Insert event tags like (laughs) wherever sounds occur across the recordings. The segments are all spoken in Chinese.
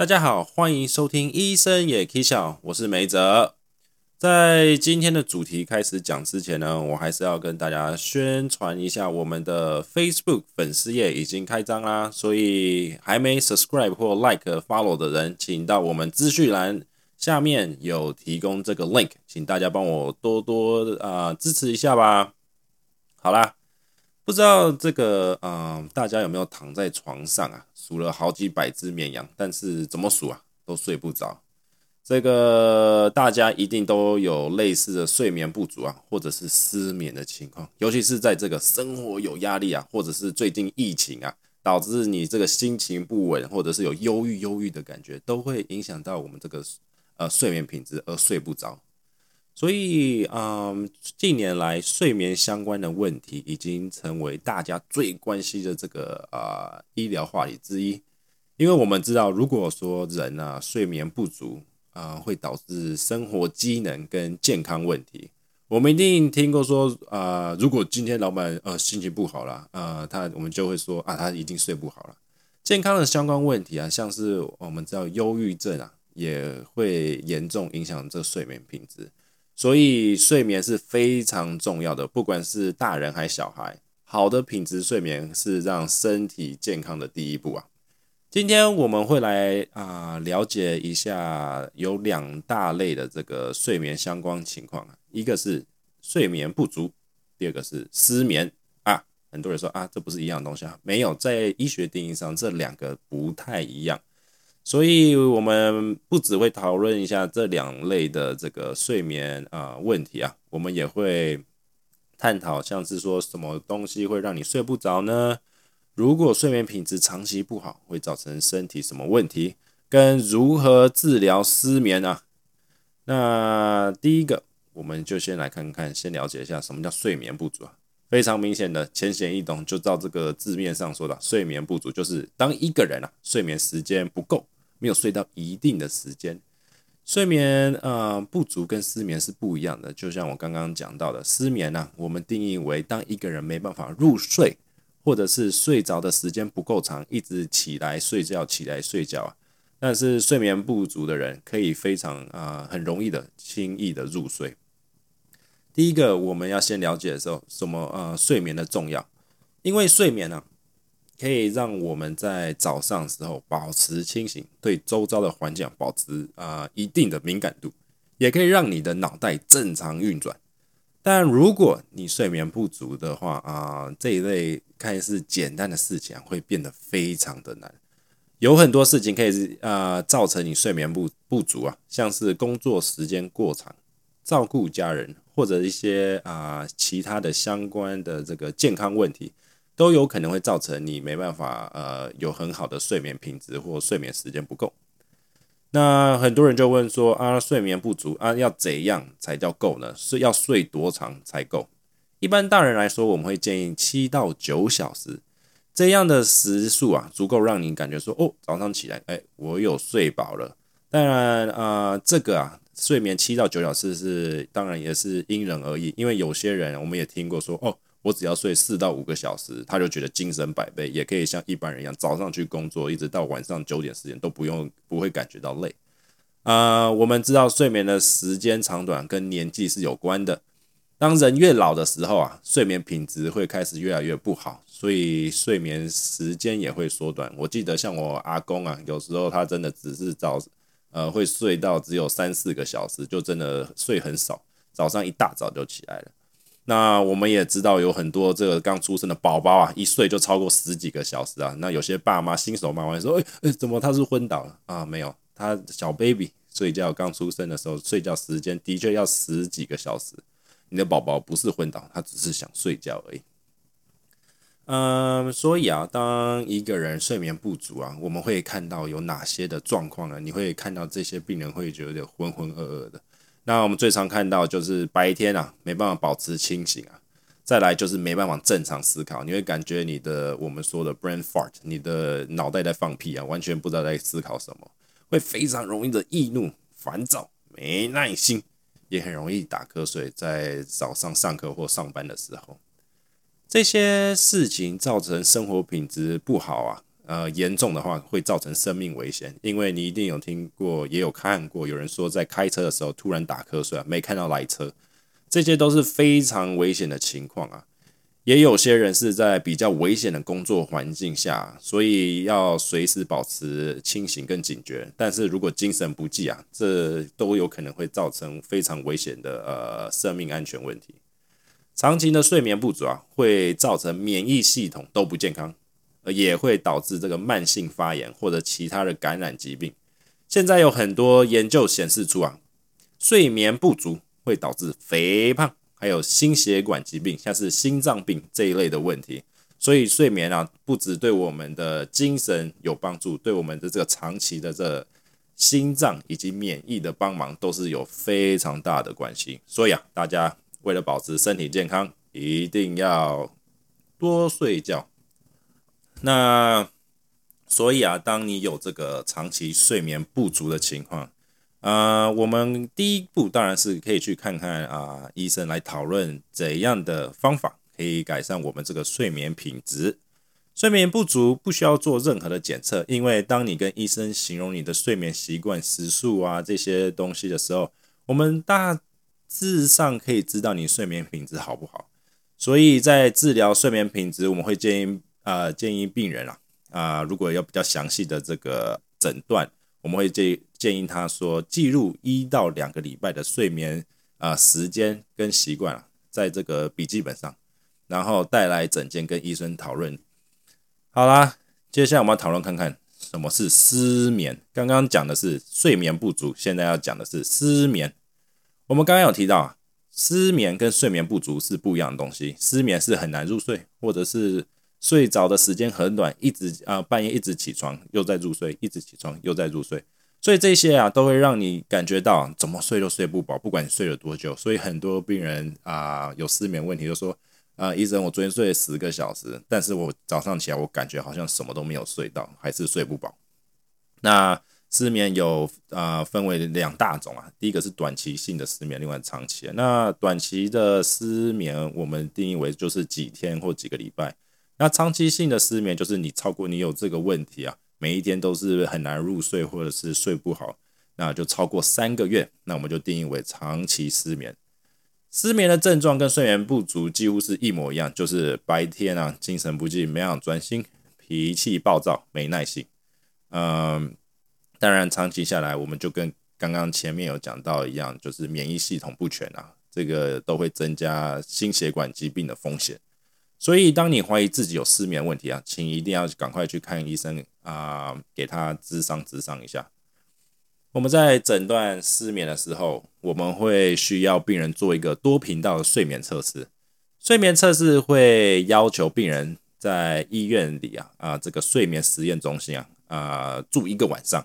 大家好，欢迎收听医生也可以笑，我是梅泽。在今天的主题开始讲之前呢，我还是要跟大家宣传一下，我们的 Facebook 粉丝页已经开张啦，所以还没 subscribe 或 like follow 的人，请到我们资讯栏下面有提供这个 link，请大家帮我多多啊支持一下吧。好啦。不知道这个，嗯，大家有没有躺在床上啊，数了好几百只绵羊，但是怎么数啊，都睡不着。这个大家一定都有类似的睡眠不足啊，或者是失眠的情况，尤其是在这个生活有压力啊，或者是最近疫情啊，导致你这个心情不稳，或者是有忧郁、忧郁的感觉，都会影响到我们这个呃睡眠品质而睡不着。所以，嗯，近年来睡眠相关的问题已经成为大家最关心的这个啊医疗话题之一。因为我们知道，如果说人啊睡眠不足啊，会导致生活机能跟健康问题。我们一定听过说啊，如果今天老板呃心情不好了，呃，他我们就会说啊，他一定睡不好了。健康的相关问题啊，像是我们知道忧郁症啊，也会严重影响这睡眠品质。所以睡眠是非常重要的，不管是大人还是小孩，好的品质睡眠是让身体健康的第一步啊。今天我们会来啊了解一下有两大类的这个睡眠相关情况啊，一个是睡眠不足，第二个是失眠啊。很多人说啊，这不是一样东西啊？没有，在医学定义上，这两个不太一样。所以，我们不只会讨论一下这两类的这个睡眠啊问题啊，我们也会探讨像是说什么东西会让你睡不着呢？如果睡眠品质长期不好，会造成身体什么问题？跟如何治疗失眠啊？那第一个，我们就先来看看，先了解一下什么叫睡眠不足啊？非常明显的，浅显易懂，就照这个字面上说的，睡眠不足就是当一个人啊睡眠时间不够。没有睡到一定的时间，睡眠呃不足跟失眠是不一样的。就像我刚刚讲到的，失眠呢，我们定义为当一个人没办法入睡，或者是睡着的时间不够长，一直起来睡觉，起来睡觉啊。但是睡眠不足的人可以非常啊很容易的轻易的入睡。第一个我们要先了解的时候，什么呃睡眠的重要，因为睡眠呢。可以让我们在早上时候保持清醒，对周遭的环境保持啊一定的敏感度，也可以让你的脑袋正常运转。但如果你睡眠不足的话啊，这一类看似简单的事情会变得非常的难。有很多事情可以啊造成你睡眠不不足啊，像是工作时间过长、照顾家人或者一些啊其他的相关的这个健康问题。都有可能会造成你没办法呃有很好的睡眠品质或睡眠时间不够。那很多人就问说啊，睡眠不足啊，要怎样才叫够呢？是要睡多长才够？一般大人来说，我们会建议七到九小时这样的时数啊，足够让你感觉说哦，早上起来，哎，我有睡饱了。当然啊，这个啊，睡眠七到九小时是当然也是因人而异，因为有些人我们也听过说哦。我只要睡四到五个小时，他就觉得精神百倍，也可以像一般人一样早上去工作，一直到晚上九点时间都不用不会感觉到累。啊，我们知道睡眠的时间长短跟年纪是有关的。当人越老的时候啊，睡眠品质会开始越来越不好，所以睡眠时间也会缩短。我记得像我阿公啊，有时候他真的只是早呃会睡到只有三四个小时，就真的睡很少，早上一大早就起来了。那我们也知道有很多这个刚出生的宝宝啊，一睡就超过十几个小时啊。那有些爸妈新手妈妈说：“哎哎，怎么他是昏倒了啊？”没有，他小 baby 睡觉刚出生的时候，睡觉时间的确要十几个小时。你的宝宝不是昏倒，他只是想睡觉而已。嗯，所以啊，当一个人睡眠不足啊，我们会看到有哪些的状况呢？你会看到这些病人会觉得浑浑噩噩的。那我们最常看到就是白天啊没办法保持清醒啊，再来就是没办法正常思考，你会感觉你的我们说的 brain fart，你的脑袋在放屁啊，完全不知道在思考什么，会非常容易的易怒、烦躁、没耐心，也很容易打瞌睡，在早上上课或上班的时候，这些事情造成生活品质不好啊，呃严重的话会造成生命危险，因为你一定有听过，也有看过，有人说在开车的时候突然打瞌睡啊，没看到来车，这些都是非常危险的情况啊。也有些人是在比较危险的工作环境下，所以要随时保持清醒跟警觉。但是如果精神不济啊，这都有可能会造成非常危险的呃生命安全问题。长期的睡眠不足啊，会造成免疫系统都不健康，也会导致这个慢性发炎或者其他的感染疾病。现在有很多研究显示出啊，睡眠不足会导致肥胖。还有心血管疾病，像是心脏病这一类的问题，所以睡眠啊，不止对我们的精神有帮助，对我们的这个长期的这心脏以及免疫的帮忙，都是有非常大的关系。所以啊，大家为了保持身体健康，一定要多睡觉。那所以啊，当你有这个长期睡眠不足的情况，呃，我们第一步当然是可以去看看啊，医生来讨论怎样的方法可以改善我们这个睡眠品质。睡眠不足不需要做任何的检测，因为当你跟医生形容你的睡眠习惯时数啊这些东西的时候，我们大致上可以知道你睡眠品质好不好。所以在治疗睡眠品质，我们会建议啊建议病人啊啊，如果要比较详细的这个诊断。我们会建建议他说，记录一到两个礼拜的睡眠啊时间跟习惯啊，在这个笔记本上，然后带来诊间跟医生讨论。好啦，接下来我们要讨论看看什么是失眠。刚刚讲的是睡眠不足，现在要讲的是失眠。我们刚刚有提到啊，失眠跟睡眠不足是不一样的东西。失眠是很难入睡，或者是。睡着的时间很短，一直啊半夜一直起床，又在入睡，一直起床又在入睡，所以这些啊都会让你感觉到怎么睡都睡不饱，不管你睡了多久。所以很多病人啊有失眠问题，就说啊医生，我昨天睡了十个小时，但是我早上起来我感觉好像什么都没有睡到，还是睡不饱。那失眠有啊分为两大种啊，第一个是短期性的失眠，另外长期。那短期的失眠我们定义为就是几天或几个礼拜。那长期性的失眠就是你超过你有这个问题啊，每一天都是很难入睡或者是睡不好，那就超过三个月，那我们就定义为长期失眠。失眠的症状跟睡眠不足几乎是一模一样，就是白天啊精神不济，没法专心，脾气暴躁，没耐性。嗯，当然长期下来，我们就跟刚刚前面有讲到一样，就是免疫系统不全啊，这个都会增加心血管疾病的风险。所以，当你怀疑自己有失眠问题啊，请一定要赶快去看医生啊，给他咨商咨商一下。我们在诊断失眠的时候，我们会需要病人做一个多频道的睡眠测试。睡眠测试会要求病人在医院里啊啊这个睡眠实验中心啊啊住一个晚上，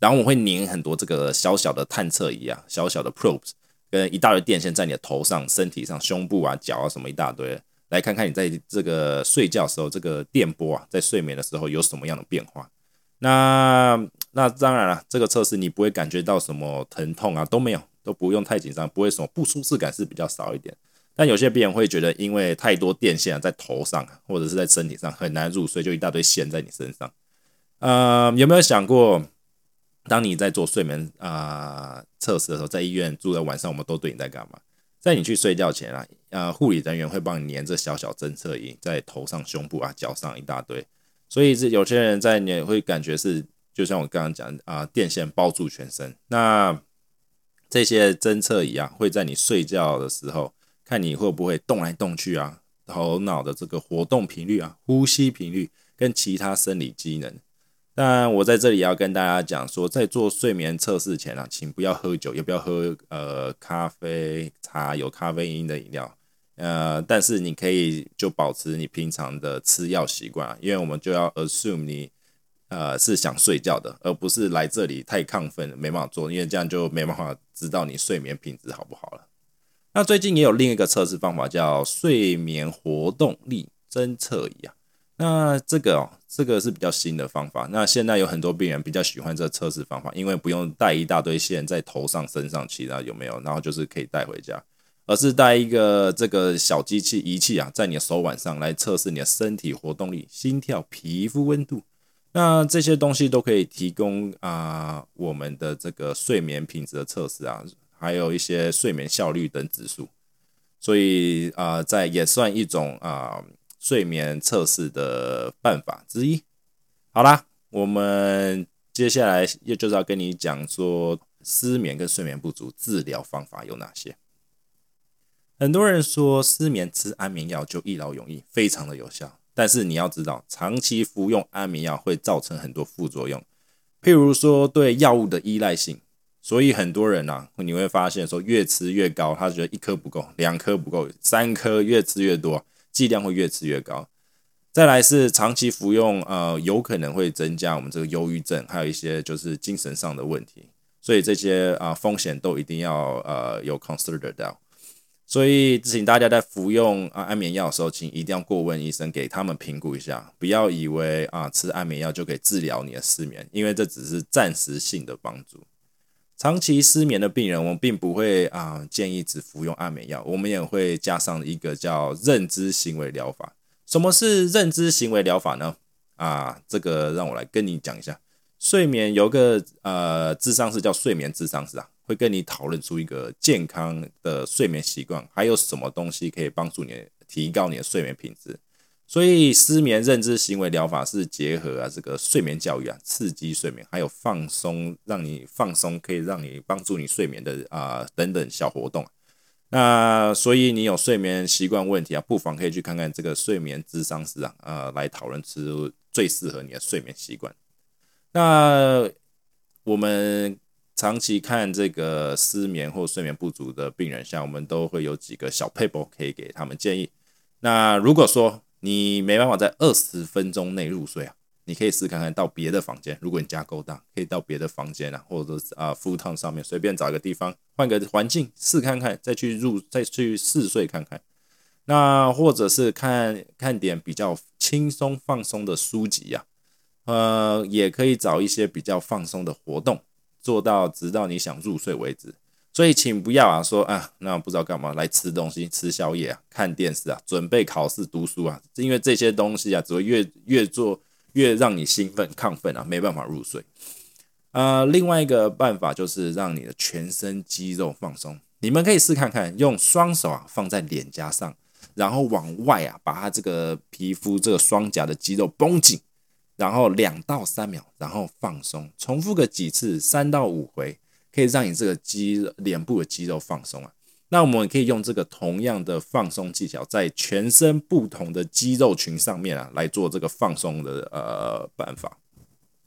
然后我会拧很多这个小小的探测仪啊，小小的 probes，跟一大堆电线在你的头上、身体上、胸部啊、脚啊什么一大堆。来看看你在这个睡觉时候，这个电波啊，在睡眠的时候有什么样的变化？那那当然了，这个测试你不会感觉到什么疼痛啊，都没有，都不用太紧张，不会什么不舒适感是比较少一点。但有些病人会觉得，因为太多电线啊在头上或者是在身体上很难入睡，就一大堆线在你身上。呃，有没有想过，当你在做睡眠啊测试的时候，在医院住的晚上，我们都对你在干嘛？在你去睡觉前啊，呃，护理人员会帮你粘着小小侦测仪在头上、胸部啊、脚上一大堆，所以是有些人在你会感觉是，就像我刚刚讲啊，电线包住全身。那这些侦测仪啊，会在你睡觉的时候看你会不会动来动去啊，头脑的这个活动频率啊、呼吸频率跟其他生理机能。但我在这里要跟大家讲说，在做睡眠测试前啊，请不要喝酒，也不要喝呃咖啡、茶有咖啡因的饮料。呃，但是你可以就保持你平常的吃药习惯，因为我们就要 assume 你呃是想睡觉的，而不是来这里太亢奋没办法做，因为这样就没办法知道你睡眠品质好不好了。那最近也有另一个测试方法叫睡眠活动力侦测仪啊。那这个哦，这个是比较新的方法。那现在有很多病人比较喜欢这测试方法，因为不用带一大堆线在头上、身上，其他有没有？然后就是可以带回家，而是带一个这个小机器仪器啊，在你的手腕上来测试你的身体活动力、心跳、皮肤温度。那这些东西都可以提供啊，我们的这个睡眠品质的测试啊，还有一些睡眠效率等指数，所以啊，在也算一种啊睡眠测试的办法之一。好啦，我们接下来也就是要跟你讲说，失眠跟睡眠不足治疗方法有哪些。很多人说失眠吃安眠药就一劳永逸，非常的有效。但是你要知道，长期服用安眠药会造成很多副作用，譬如说对药物的依赖性。所以很多人啊，你会发现说越吃越高，他觉得一颗不够，两颗不够，三颗越吃越多，剂量会越吃越高。再来是长期服用，呃，有可能会增加我们这个忧郁症，还有一些就是精神上的问题。所以这些啊风险都一定要呃有 consider 到。所以，请大家在服用啊安眠药的时候，请一定要过问医生，给他们评估一下，不要以为啊吃安眠药就可以治疗你的失眠，因为这只是暂时性的帮助。长期失眠的病人，我们并不会啊建议只服用安眠药，我们也会加上一个叫认知行为疗法。什么是认知行为疗法呢？啊，这个让我来跟你讲一下。睡眠有个呃智商是叫睡眠智商是啊。会跟你讨论出一个健康的睡眠习惯，还有什么东西可以帮助你提高你的睡眠品质。所以，失眠认知行为疗法是结合啊这个睡眠教育啊，刺激睡眠，还有放松，让你放松，可以让你帮助你睡眠的啊等等小活动。那所以你有睡眠习惯问题啊，不妨可以去看看这个睡眠智商师啊，呃，来讨论出最适合你的睡眠习惯。那我们。长期看这个失眠或睡眠不足的病人，像我们都会有几个小配博可以给他们建议。那如果说你没办法在二十分钟内入睡啊，你可以试看看到别的房间。如果你家够大，可以到别的房间啊，或者是啊，full time 上面随便找一个地方，换个环境试看看，再去入再去试睡看看。那或者是看看点比较轻松放松的书籍呀，呃，也可以找一些比较放松的活动。做到直到你想入睡为止，所以请不要啊说啊，那不知道干嘛来吃东西、吃宵夜啊、看电视啊、准备考试、读书啊，因为这些东西啊，只会越越做越让你兴奋、亢奋啊，没办法入睡。呃，另外一个办法就是让你的全身肌肉放松，你们可以试看看，用双手啊放在脸颊上，然后往外啊把它这个皮肤这个双颊的肌肉绷紧。然后两到三秒，然后放松，重复个几次，三到五回，可以让你这个肌脸部的肌肉放松啊。那我们可以用这个同样的放松技巧，在全身不同的肌肉群上面啊，来做这个放松的呃办法。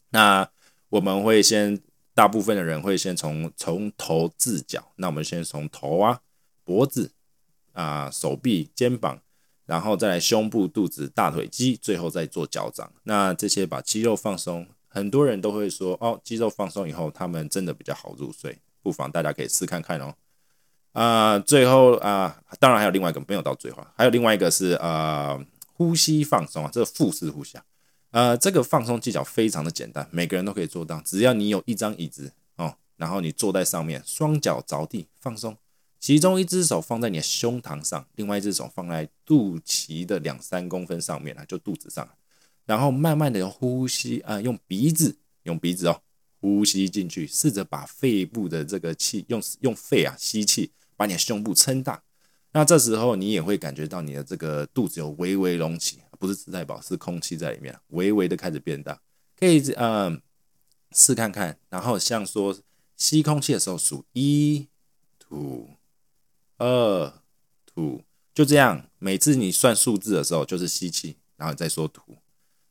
那我们会先，大部分的人会先从从头至脚，那我们先从头啊、脖子啊、手臂、肩膀。然后再来胸部、肚子、大腿肌，最后再做脚掌。那这些把肌肉放松，很多人都会说哦，肌肉放松以后，他们真的比较好入睡。不妨大家可以试看看哦。啊，最后啊，当然还有另外一个没有到最后，还有另外一个是呃呼吸放松啊，这个腹式呼吸啊，呃，这个放松技巧非常的简单，每个人都可以做到，只要你有一张椅子哦，然后你坐在上面，双脚着地放松。其中一只手放在你的胸膛上，另外一只手放在肚脐的两三公分上面啊，就肚子上，然后慢慢的呼吸啊，用鼻子，用鼻子哦，呼吸进去，试着把肺部的这个气用用肺啊吸气，把你的胸部撑大。那这时候你也会感觉到你的这个肚子有微微隆起，不是自在宝，是空气在里面，微微的开始变大。可以嗯试看看，然后像说吸空气的时候数一吐。二吐，就这样。每次你算数字的时候，就是吸气，然后再说吐，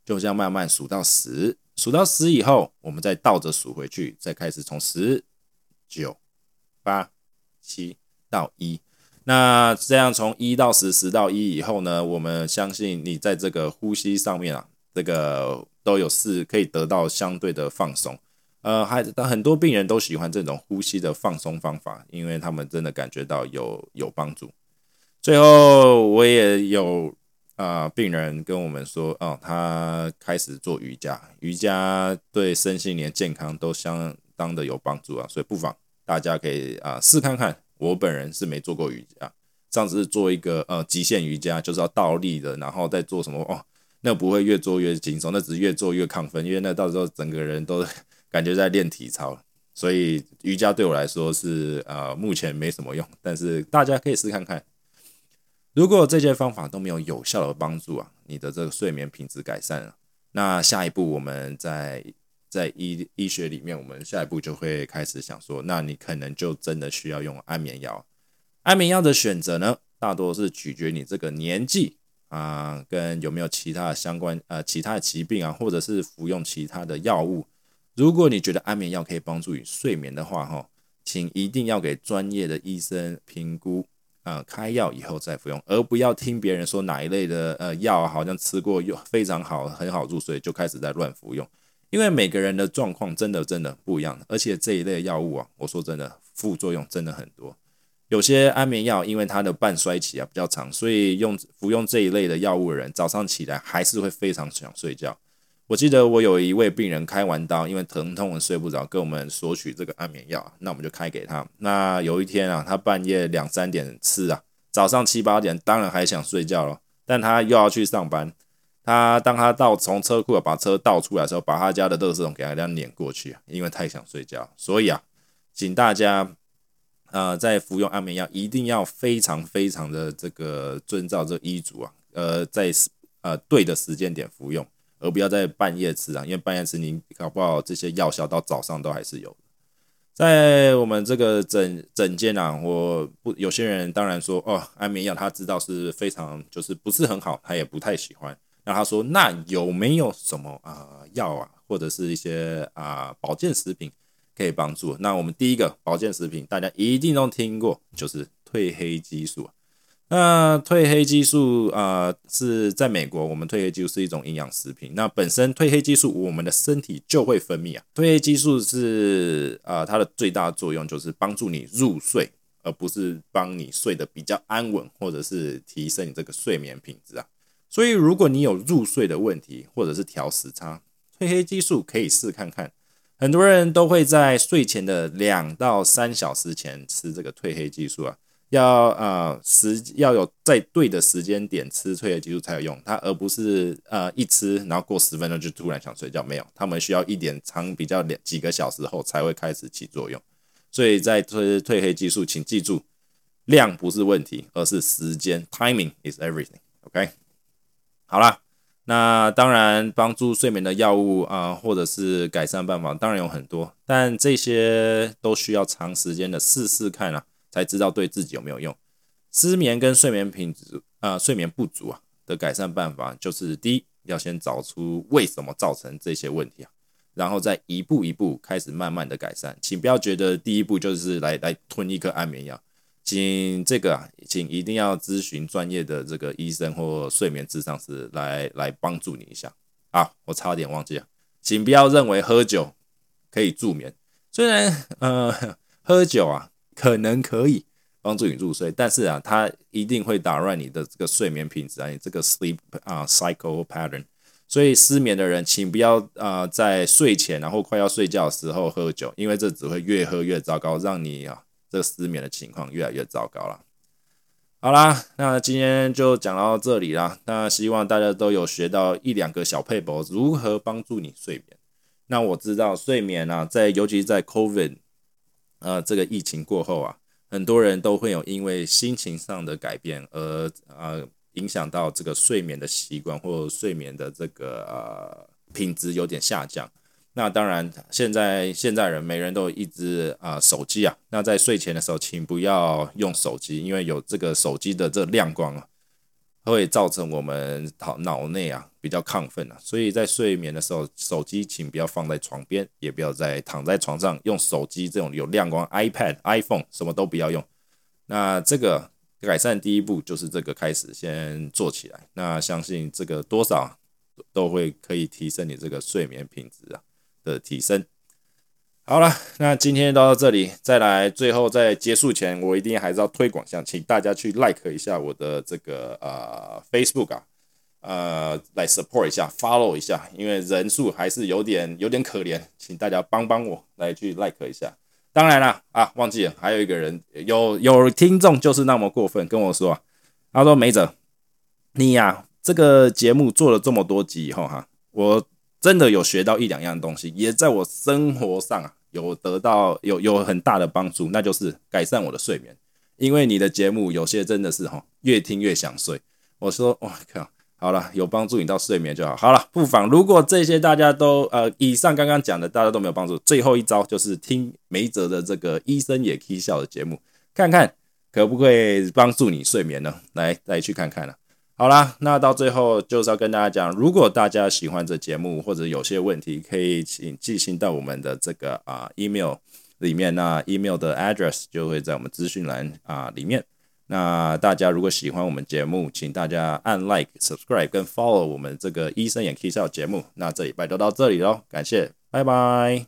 就这样慢慢数到十。数到十以后，我们再倒着数回去，再开始从十、九、八、七到一。那这样从一到十，十到一以后呢，我们相信你在这个呼吸上面啊，这个都有是可以得到相对的放松。呃，还很多病人都喜欢这种呼吸的放松方法，因为他们真的感觉到有有帮助。最后，我也有啊病人跟我们说，哦，他开始做瑜伽，瑜伽对身心灵健康都相当的有帮助啊，所以不妨大家可以啊试看看。我本人是没做过瑜伽，上次做一个呃极限瑜伽，就是要倒立的，然后再做什么哦，那不会越做越轻松，那只是越做越亢奋，因为那到时候整个人都 (laughs) 感觉在练体操。所以瑜伽对我来说是呃目前没什么用，但是大家可以试看看。如果这些方法都没有有效的帮助啊，你的这个睡眠品质改善了，那下一步我们在在医医学里面，我们下一步就会开始想说，那你可能就真的需要用安眠药。安眠药的选择呢，大多是取决你这个年纪啊，跟有没有其他的相关呃其他的疾病啊，或者是服用其他的药物。如果你觉得安眠药可以帮助你睡眠的话，哈，请一定要给专业的医生评估，啊，开药以后再服用，而不要听别人说哪一类的呃药好像吃过又非常好，很好入睡，就开始在乱服用。因为每个人的状况真的真的不一样，而且这一类药物啊，我说真的，副作用真的很多。有些安眠药因为它的半衰期啊比较长，所以用服用这一类的药物的人，早上起来还是会非常想睡觉。我记得我有一位病人开完刀，因为疼痛睡不着，跟我们索取这个安眠药，那我们就开给他。那有一天啊，他半夜两三点吃啊，早上七八点当然还想睡觉了，但他又要去上班。他当他到从车库把车倒出来的时候，把他家的垃圾桶给他这样碾过去，因为太想睡觉。所以啊，请大家呃在服用安眠药一定要非常非常的这个遵照这医嘱啊，呃在呃对的时间点服用。而不要在半夜吃啊，因为半夜吃，你搞不好这些药效到早上都还是有。在我们这个诊诊间啊，我不有些人当然说哦，安眠药他知道是非常就是不是很好，他也不太喜欢。那他说那有没有什么啊药啊，或者是一些啊保健食品可以帮助？那我们第一个保健食品大家一定都听过，就是褪黑激素。那褪黑激素啊，是在美国，我们褪黑激素是一种营养食品。那本身褪黑激素，我们的身体就会分泌啊。褪黑激素是啊，它的最大作用就是帮助你入睡，而不是帮你睡得比较安稳，或者是提升你这个睡眠品质啊。所以，如果你有入睡的问题，或者是调时差，褪黑激素可以试看看。很多人都会在睡前的两到三小时前吃这个褪黑激素啊。要呃时要有在对的时间点吃褪黑激素才有用，它而不是呃一吃然后过十分钟就突然想睡觉，没有，他们需要一点长比较两几个小时后才会开始起作用。所以在褪褪黑激素，请记住量不是问题，而是时间，timing is everything。OK，好啦，那当然帮助睡眠的药物啊，或者是改善办法，当然有很多，但这些都需要长时间的试试看啊。才知道对自己有没有用。失眠跟睡眠品质啊，睡眠不足啊的改善办法，就是第一要先找出为什么造成这些问题啊，然后再一步一步开始慢慢的改善。请不要觉得第一步就是来来吞一颗安眠药，请这个啊，请一定要咨询专业的这个医生或睡眠智商师来来帮助你一下啊。我差点忘记了，请不要认为喝酒可以助眠，虽然呃喝酒啊。可能可以帮助你入睡，但是啊，它一定会打乱你的这个睡眠品质啊，你这个 sleep 啊 cycle pattern。所以失眠的人，请不要啊在睡前然后快要睡觉的时候喝酒，因为这只会越喝越糟糕，让你啊这个失眠的情况越来越糟糕了。好啦，那今天就讲到这里啦。那希望大家都有学到一两个小配博，如何帮助你睡眠。那我知道睡眠啊，在尤其在 COVID。呃，这个疫情过后啊，很多人都会有因为心情上的改变而呃影响到这个睡眠的习惯或睡眠的这个呃品质有点下降。那当然，现在现在人每人都有一只啊手机啊，那在睡前的时候，请不要用手机，因为有这个手机的这亮光啊。会造成我们脑脑内啊比较亢奋啊，所以在睡眠的时候，手机请不要放在床边，也不要在躺在床上用手机这种有亮光 iPad、iPhone 什么都不要用。那这个改善第一步就是这个开始先做起来，那相信这个多少都会可以提升你这个睡眠品质啊的提升。好了，那今天到这里，再来最后在结束前，我一定还是要推广一下，请大家去 like 一下我的这个呃 Facebook 啊，呃来 support 一下，follow 一下，因为人数还是有点有点可怜，请大家帮帮我来去 like 一下。当然了啊，忘记了还有一个人，有有听众就是那么过分跟我说，他说梅泽，你呀。这个节目做了这么多集以后哈，我真的有学到一两样东西，也在我生活上啊有得到有有很大的帮助，那就是改善我的睡眠。因为你的节目有些真的是哈，越听越想睡。我说哇靠，好了，有帮助你到睡眠就好。好了，不妨如果这些大家都呃，以上刚刚讲的大家都没有帮助，最后一招就是听梅泽的这个医生也可以笑的节目，看看可不可以帮助你睡眠呢？来，再去看看了。好啦，那到最后就是要跟大家讲，如果大家喜欢这节目或者有些问题，可以请寄信到我们的这个啊 email。里面那 email 的 address 就会在我们资讯栏啊里面。那大家如果喜欢我们节目，请大家按 like、subscribe 跟 follow 我们这个医生演 K 笑节目。那这礼拜就到这里喽，感谢，拜拜。